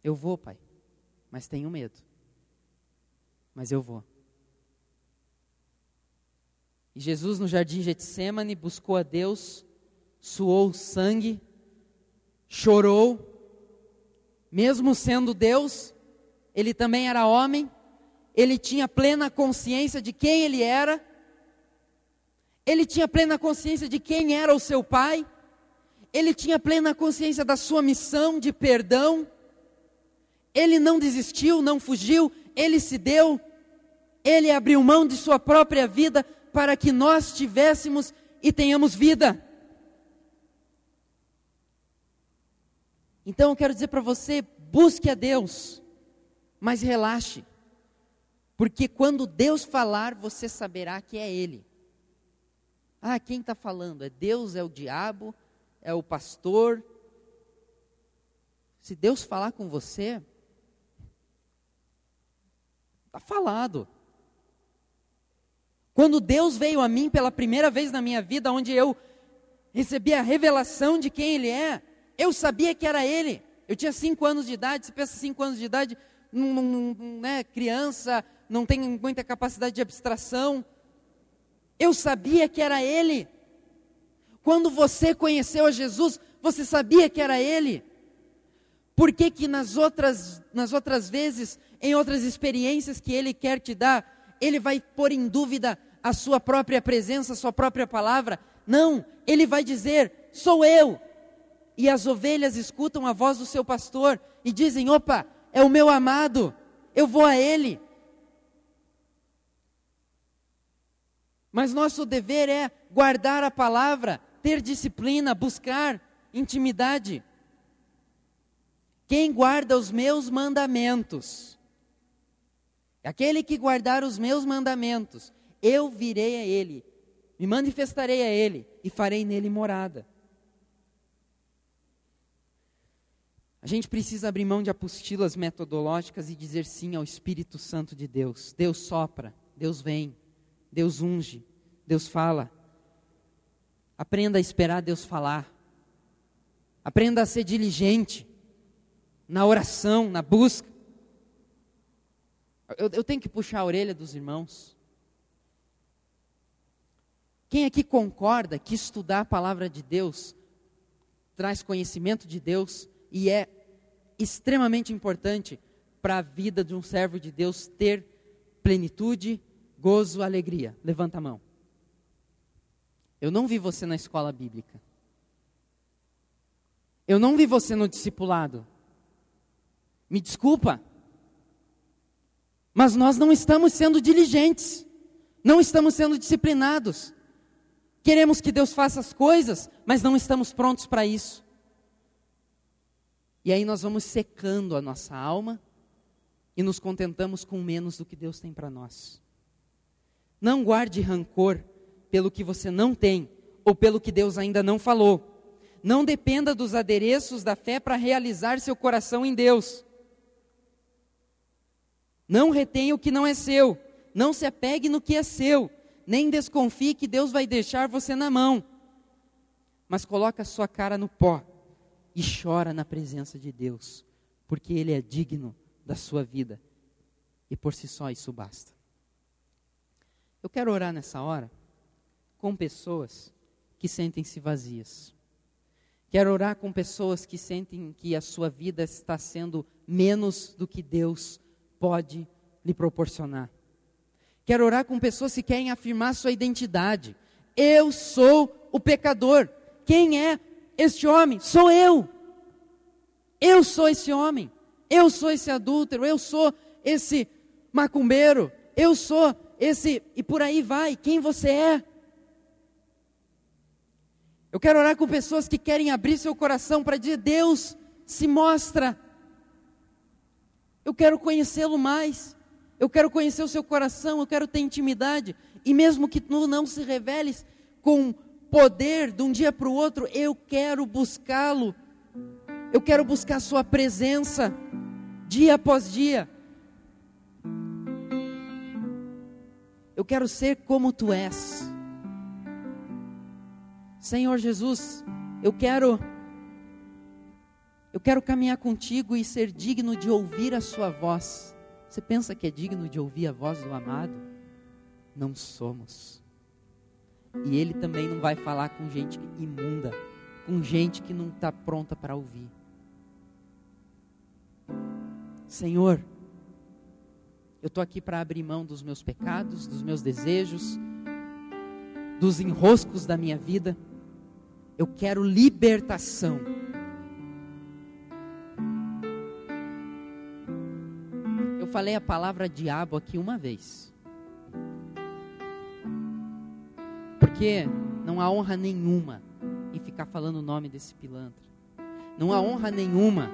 Eu vou, pai, mas tenho medo. Mas eu vou. E Jesus no jardim Getsemane buscou a Deus, suou sangue, chorou. Mesmo sendo Deus, ele também era homem, ele tinha plena consciência de quem ele era, ele tinha plena consciência de quem era o seu pai, ele tinha plena consciência da sua missão de perdão. Ele não desistiu, não fugiu, ele se deu, ele abriu mão de sua própria vida para que nós tivéssemos e tenhamos vida. Então eu quero dizer para você: busque a Deus, mas relaxe, porque quando Deus falar, você saberá que é Ele. Ah, quem está falando? É Deus, é o diabo, é o pastor. Se Deus falar com você, está falado. Quando Deus veio a mim pela primeira vez na minha vida, onde eu recebi a revelação de quem Ele é, eu sabia que era Ele. Eu tinha cinco anos de idade, você pensa cinco anos de idade, não, não, né, criança, não tem muita capacidade de abstração. Eu sabia que era Ele. Quando você conheceu a Jesus, você sabia que era Ele. Por que, que nas, outras, nas outras vezes, em outras experiências que Ele quer te dar, Ele vai pôr em dúvida a sua própria presença, a sua própria palavra. Não, ele vai dizer: sou eu. E as ovelhas escutam a voz do seu pastor e dizem: opa, é o meu amado, eu vou a ele. Mas nosso dever é guardar a palavra, ter disciplina, buscar intimidade. Quem guarda os meus mandamentos, aquele que guardar os meus mandamentos eu virei a ele, me manifestarei a ele e farei nele morada. A gente precisa abrir mão de apostilas metodológicas e dizer sim ao Espírito Santo de Deus. Deus sopra, Deus vem, Deus unge, Deus fala. Aprenda a esperar Deus falar. Aprenda a ser diligente na oração, na busca. Eu, eu tenho que puxar a orelha dos irmãos. Quem aqui concorda que estudar a palavra de Deus traz conhecimento de Deus e é extremamente importante para a vida de um servo de Deus ter plenitude, gozo, alegria? Levanta a mão. Eu não vi você na escola bíblica. Eu não vi você no discipulado. Me desculpa. Mas nós não estamos sendo diligentes. Não estamos sendo disciplinados. Queremos que Deus faça as coisas, mas não estamos prontos para isso. E aí nós vamos secando a nossa alma e nos contentamos com menos do que Deus tem para nós. Não guarde rancor pelo que você não tem ou pelo que Deus ainda não falou. Não dependa dos adereços da fé para realizar seu coração em Deus. Não retenha o que não é seu. Não se apegue no que é seu. Nem desconfie que Deus vai deixar você na mão. Mas coloca a sua cara no pó e chora na presença de Deus, porque Ele é digno da sua vida. E por si só isso basta. Eu quero orar nessa hora com pessoas que sentem-se vazias. Quero orar com pessoas que sentem que a sua vida está sendo menos do que Deus pode lhe proporcionar. Quero orar com pessoas que querem afirmar sua identidade. Eu sou o pecador. Quem é este homem? Sou eu. Eu sou esse homem. Eu sou esse adúltero. Eu sou esse macumbeiro. Eu sou esse. E por aí vai. Quem você é? Eu quero orar com pessoas que querem abrir seu coração para dizer: Deus, se mostra eu quero conhecê-lo mais. Eu quero conhecer o seu coração, eu quero ter intimidade. E mesmo que tu não se reveles com poder de um dia para o outro, eu quero buscá-lo. Eu quero buscar sua presença dia após dia. Eu quero ser como tu és. Senhor Jesus, eu quero eu quero caminhar contigo e ser digno de ouvir a sua voz. Você pensa que é digno de ouvir a voz do amado? Não somos. E ele também não vai falar com gente imunda, com gente que não está pronta para ouvir. Senhor, eu estou aqui para abrir mão dos meus pecados, dos meus desejos, dos enroscos da minha vida. Eu quero libertação falei a palavra diabo aqui uma vez. Porque não há honra nenhuma em ficar falando o nome desse pilantra. Não há honra nenhuma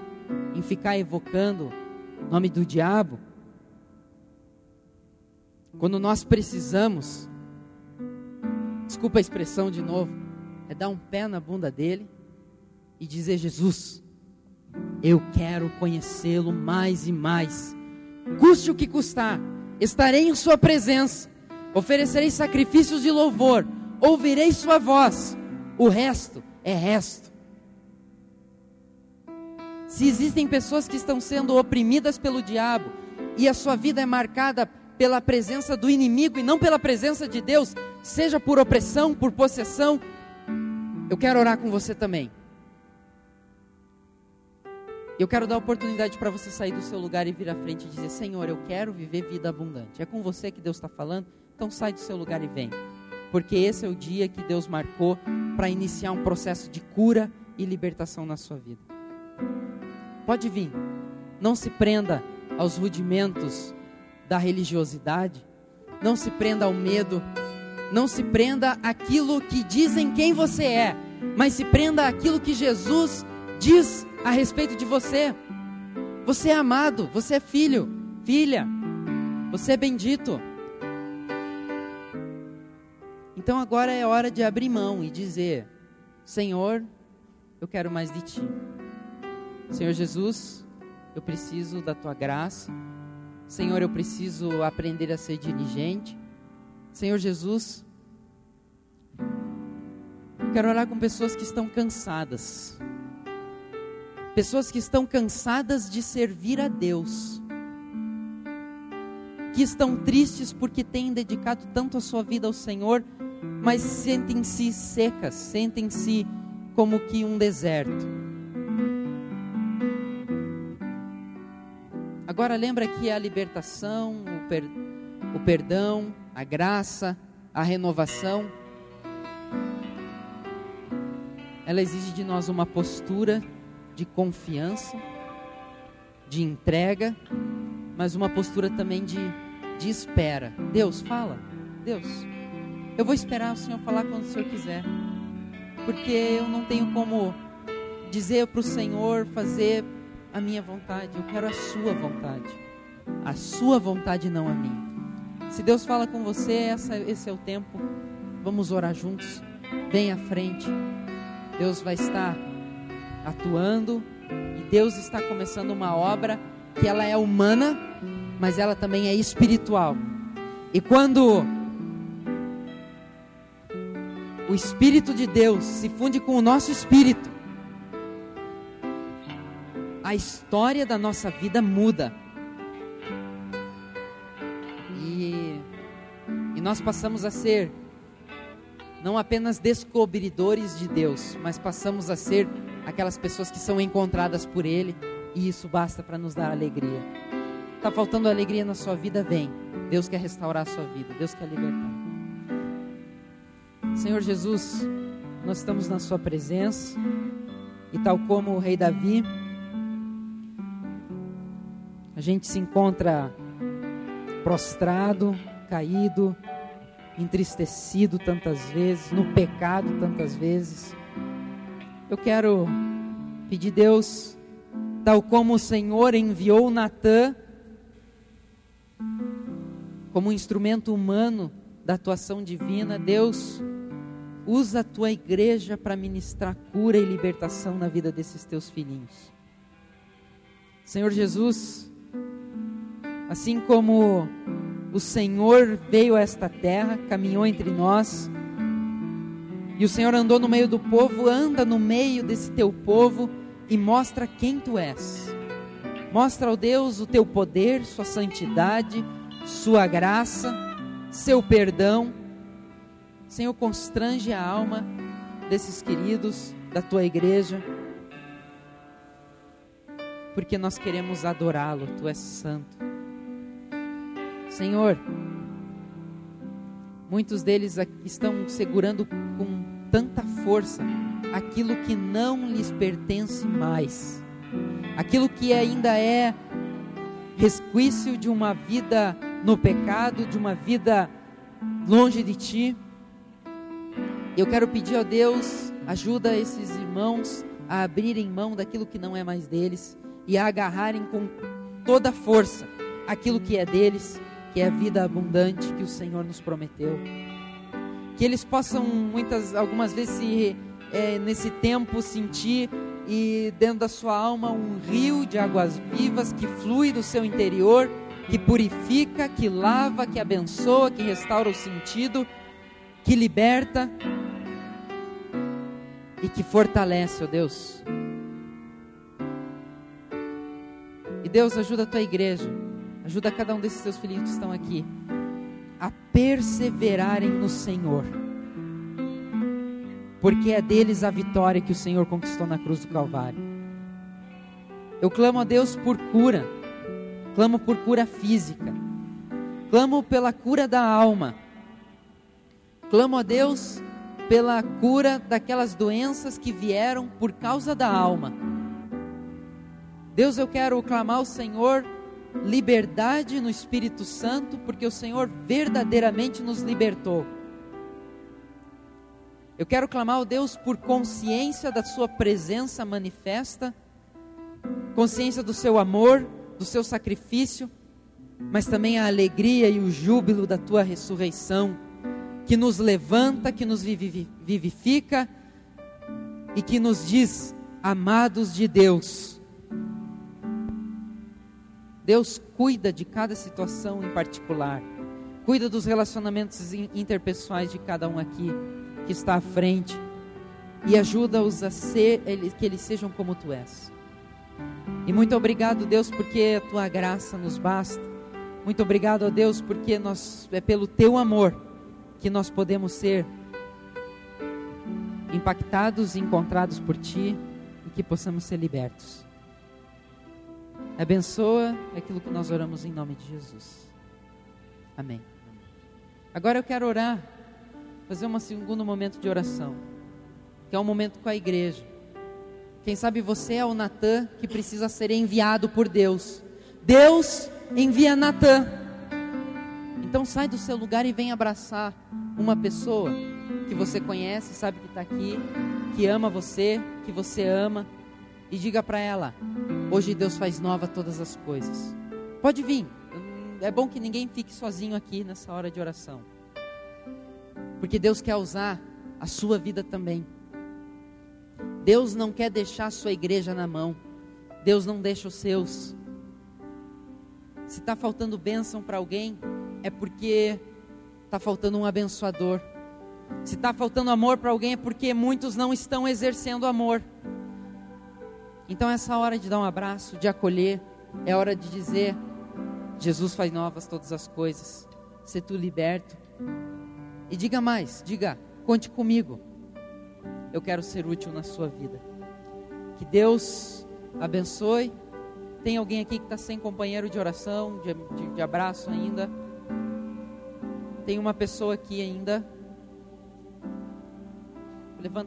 em ficar evocando o nome do diabo. Quando nós precisamos, desculpa a expressão de novo, é dar um pé na bunda dele e dizer: Jesus, eu quero conhecê-lo mais e mais custe o que custar, estarei em Sua presença, oferecerei sacrifícios de louvor, ouvirei Sua voz, o resto é resto. Se existem pessoas que estão sendo oprimidas pelo diabo e a sua vida é marcada pela presença do inimigo e não pela presença de Deus, seja por opressão, por possessão, eu quero orar com você também. Eu quero dar oportunidade para você sair do seu lugar e vir à frente e dizer: Senhor, eu quero viver vida abundante. É com você que Deus está falando? Então sai do seu lugar e vem. Porque esse é o dia que Deus marcou para iniciar um processo de cura e libertação na sua vida. Pode vir. Não se prenda aos rudimentos da religiosidade. Não se prenda ao medo. Não se prenda àquilo que dizem quem você é. Mas se prenda àquilo que Jesus diz a respeito de você. Você é amado, você é filho, filha, você é bendito. Então agora é hora de abrir mão e dizer: Senhor, eu quero mais de ti. Senhor Jesus, eu preciso da tua graça. Senhor, eu preciso aprender a ser diligente. Senhor Jesus, quero orar com pessoas que estão cansadas Pessoas que estão cansadas de servir a Deus, que estão tristes porque têm dedicado tanto a sua vida ao Senhor, mas sentem-se secas, sentem-se como que um deserto. Agora lembra que a libertação, o, per, o perdão, a graça, a renovação, ela exige de nós uma postura de confiança, de entrega, mas uma postura também de, de espera. Deus, fala. Deus, eu vou esperar o Senhor falar quando o Senhor quiser, porque eu não tenho como dizer para o Senhor fazer a minha vontade, eu quero a Sua vontade, a Sua vontade, não a minha. Se Deus fala com você, essa, esse é o tempo. Vamos orar juntos. Vem à frente. Deus vai estar atuando e Deus está começando uma obra que ela é humana, mas ela também é espiritual. E quando o Espírito de Deus se funde com o nosso espírito, a história da nossa vida muda. E, e nós passamos a ser não apenas descobridores de Deus, mas passamos a ser aquelas pessoas que são encontradas por Ele, e isso basta para nos dar alegria. Está faltando alegria na sua vida? Vem. Deus quer restaurar a sua vida, Deus quer libertar. Senhor Jesus, nós estamos na Sua presença, e tal como o rei Davi, gente se encontra prostrado, caído, entristecido tantas vezes, no pecado tantas vezes. Eu quero pedir Deus, tal como o Senhor enviou Natã como um instrumento humano da atuação divina, Deus usa a tua igreja para ministrar cura e libertação na vida desses teus filhinhos. Senhor Jesus, Assim como o Senhor veio a esta terra, caminhou entre nós, e o Senhor andou no meio do povo, anda no meio desse teu povo e mostra quem tu és. Mostra ao Deus o teu poder, sua santidade, sua graça, seu perdão. Senhor, constrange a alma desses queridos da tua igreja, porque nós queremos adorá-lo, tu és santo. Senhor, muitos deles estão segurando com tanta força aquilo que não lhes pertence mais, aquilo que ainda é resquício de uma vida no pecado, de uma vida longe de Ti. Eu quero pedir a Deus, ajuda esses irmãos a abrirem mão daquilo que não é mais deles e a agarrarem com toda força aquilo que é deles que é a vida abundante que o Senhor nos prometeu. Que eles possam muitas, algumas vezes se, é, nesse tempo sentir e dentro da sua alma um rio de águas vivas que flui do seu interior, que purifica, que lava, que abençoa, que restaura o sentido, que liberta e que fortalece, ó Deus. E Deus ajuda a tua igreja Ajuda cada um desses teus filhinhos que estão aqui a perseverarem no Senhor. Porque é deles a vitória que o Senhor conquistou na cruz do Calvário. Eu clamo a Deus por cura. Clamo por cura física. Clamo pela cura da alma. Clamo a Deus pela cura daquelas doenças que vieram por causa da alma. Deus, eu quero clamar ao Senhor liberdade no Espírito Santo, porque o Senhor verdadeiramente nos libertou. Eu quero clamar ao Deus por consciência da Sua presença manifesta, consciência do Seu amor, do Seu sacrifício, mas também a alegria e o júbilo da Tua ressurreição, que nos levanta, que nos vivifica e que nos diz, amados de Deus, Deus cuida de cada situação em particular, cuida dos relacionamentos interpessoais de cada um aqui que está à frente e ajuda-os a ser, que eles sejam como tu és. E muito obrigado, Deus, porque a tua graça nos basta. Muito obrigado a Deus, porque nós, é pelo teu amor que nós podemos ser impactados e encontrados por ti e que possamos ser libertos. Abençoa aquilo que nós oramos em nome de Jesus. Amém. Agora eu quero orar, fazer um segundo momento de oração, que é um momento com a igreja. Quem sabe você é o Natan que precisa ser enviado por Deus. Deus envia Natan. Então sai do seu lugar e vem abraçar uma pessoa que você conhece, sabe que está aqui, que ama você, que você ama e diga para ela: hoje Deus faz nova todas as coisas. Pode vir. É bom que ninguém fique sozinho aqui nessa hora de oração. Porque Deus quer usar a sua vida também. Deus não quer deixar a sua igreja na mão. Deus não deixa os seus. Se está faltando bênção para alguém, é porque está faltando um abençoador. Se está faltando amor para alguém, é porque muitos não estão exercendo amor. Então, essa hora de dar um abraço, de acolher, é hora de dizer: Jesus faz novas todas as coisas, ser tu liberto. E diga mais, diga, conte comigo. Eu quero ser útil na sua vida. Que Deus abençoe. Tem alguém aqui que está sem companheiro de oração, de, de, de abraço ainda? Tem uma pessoa aqui ainda. Levanta.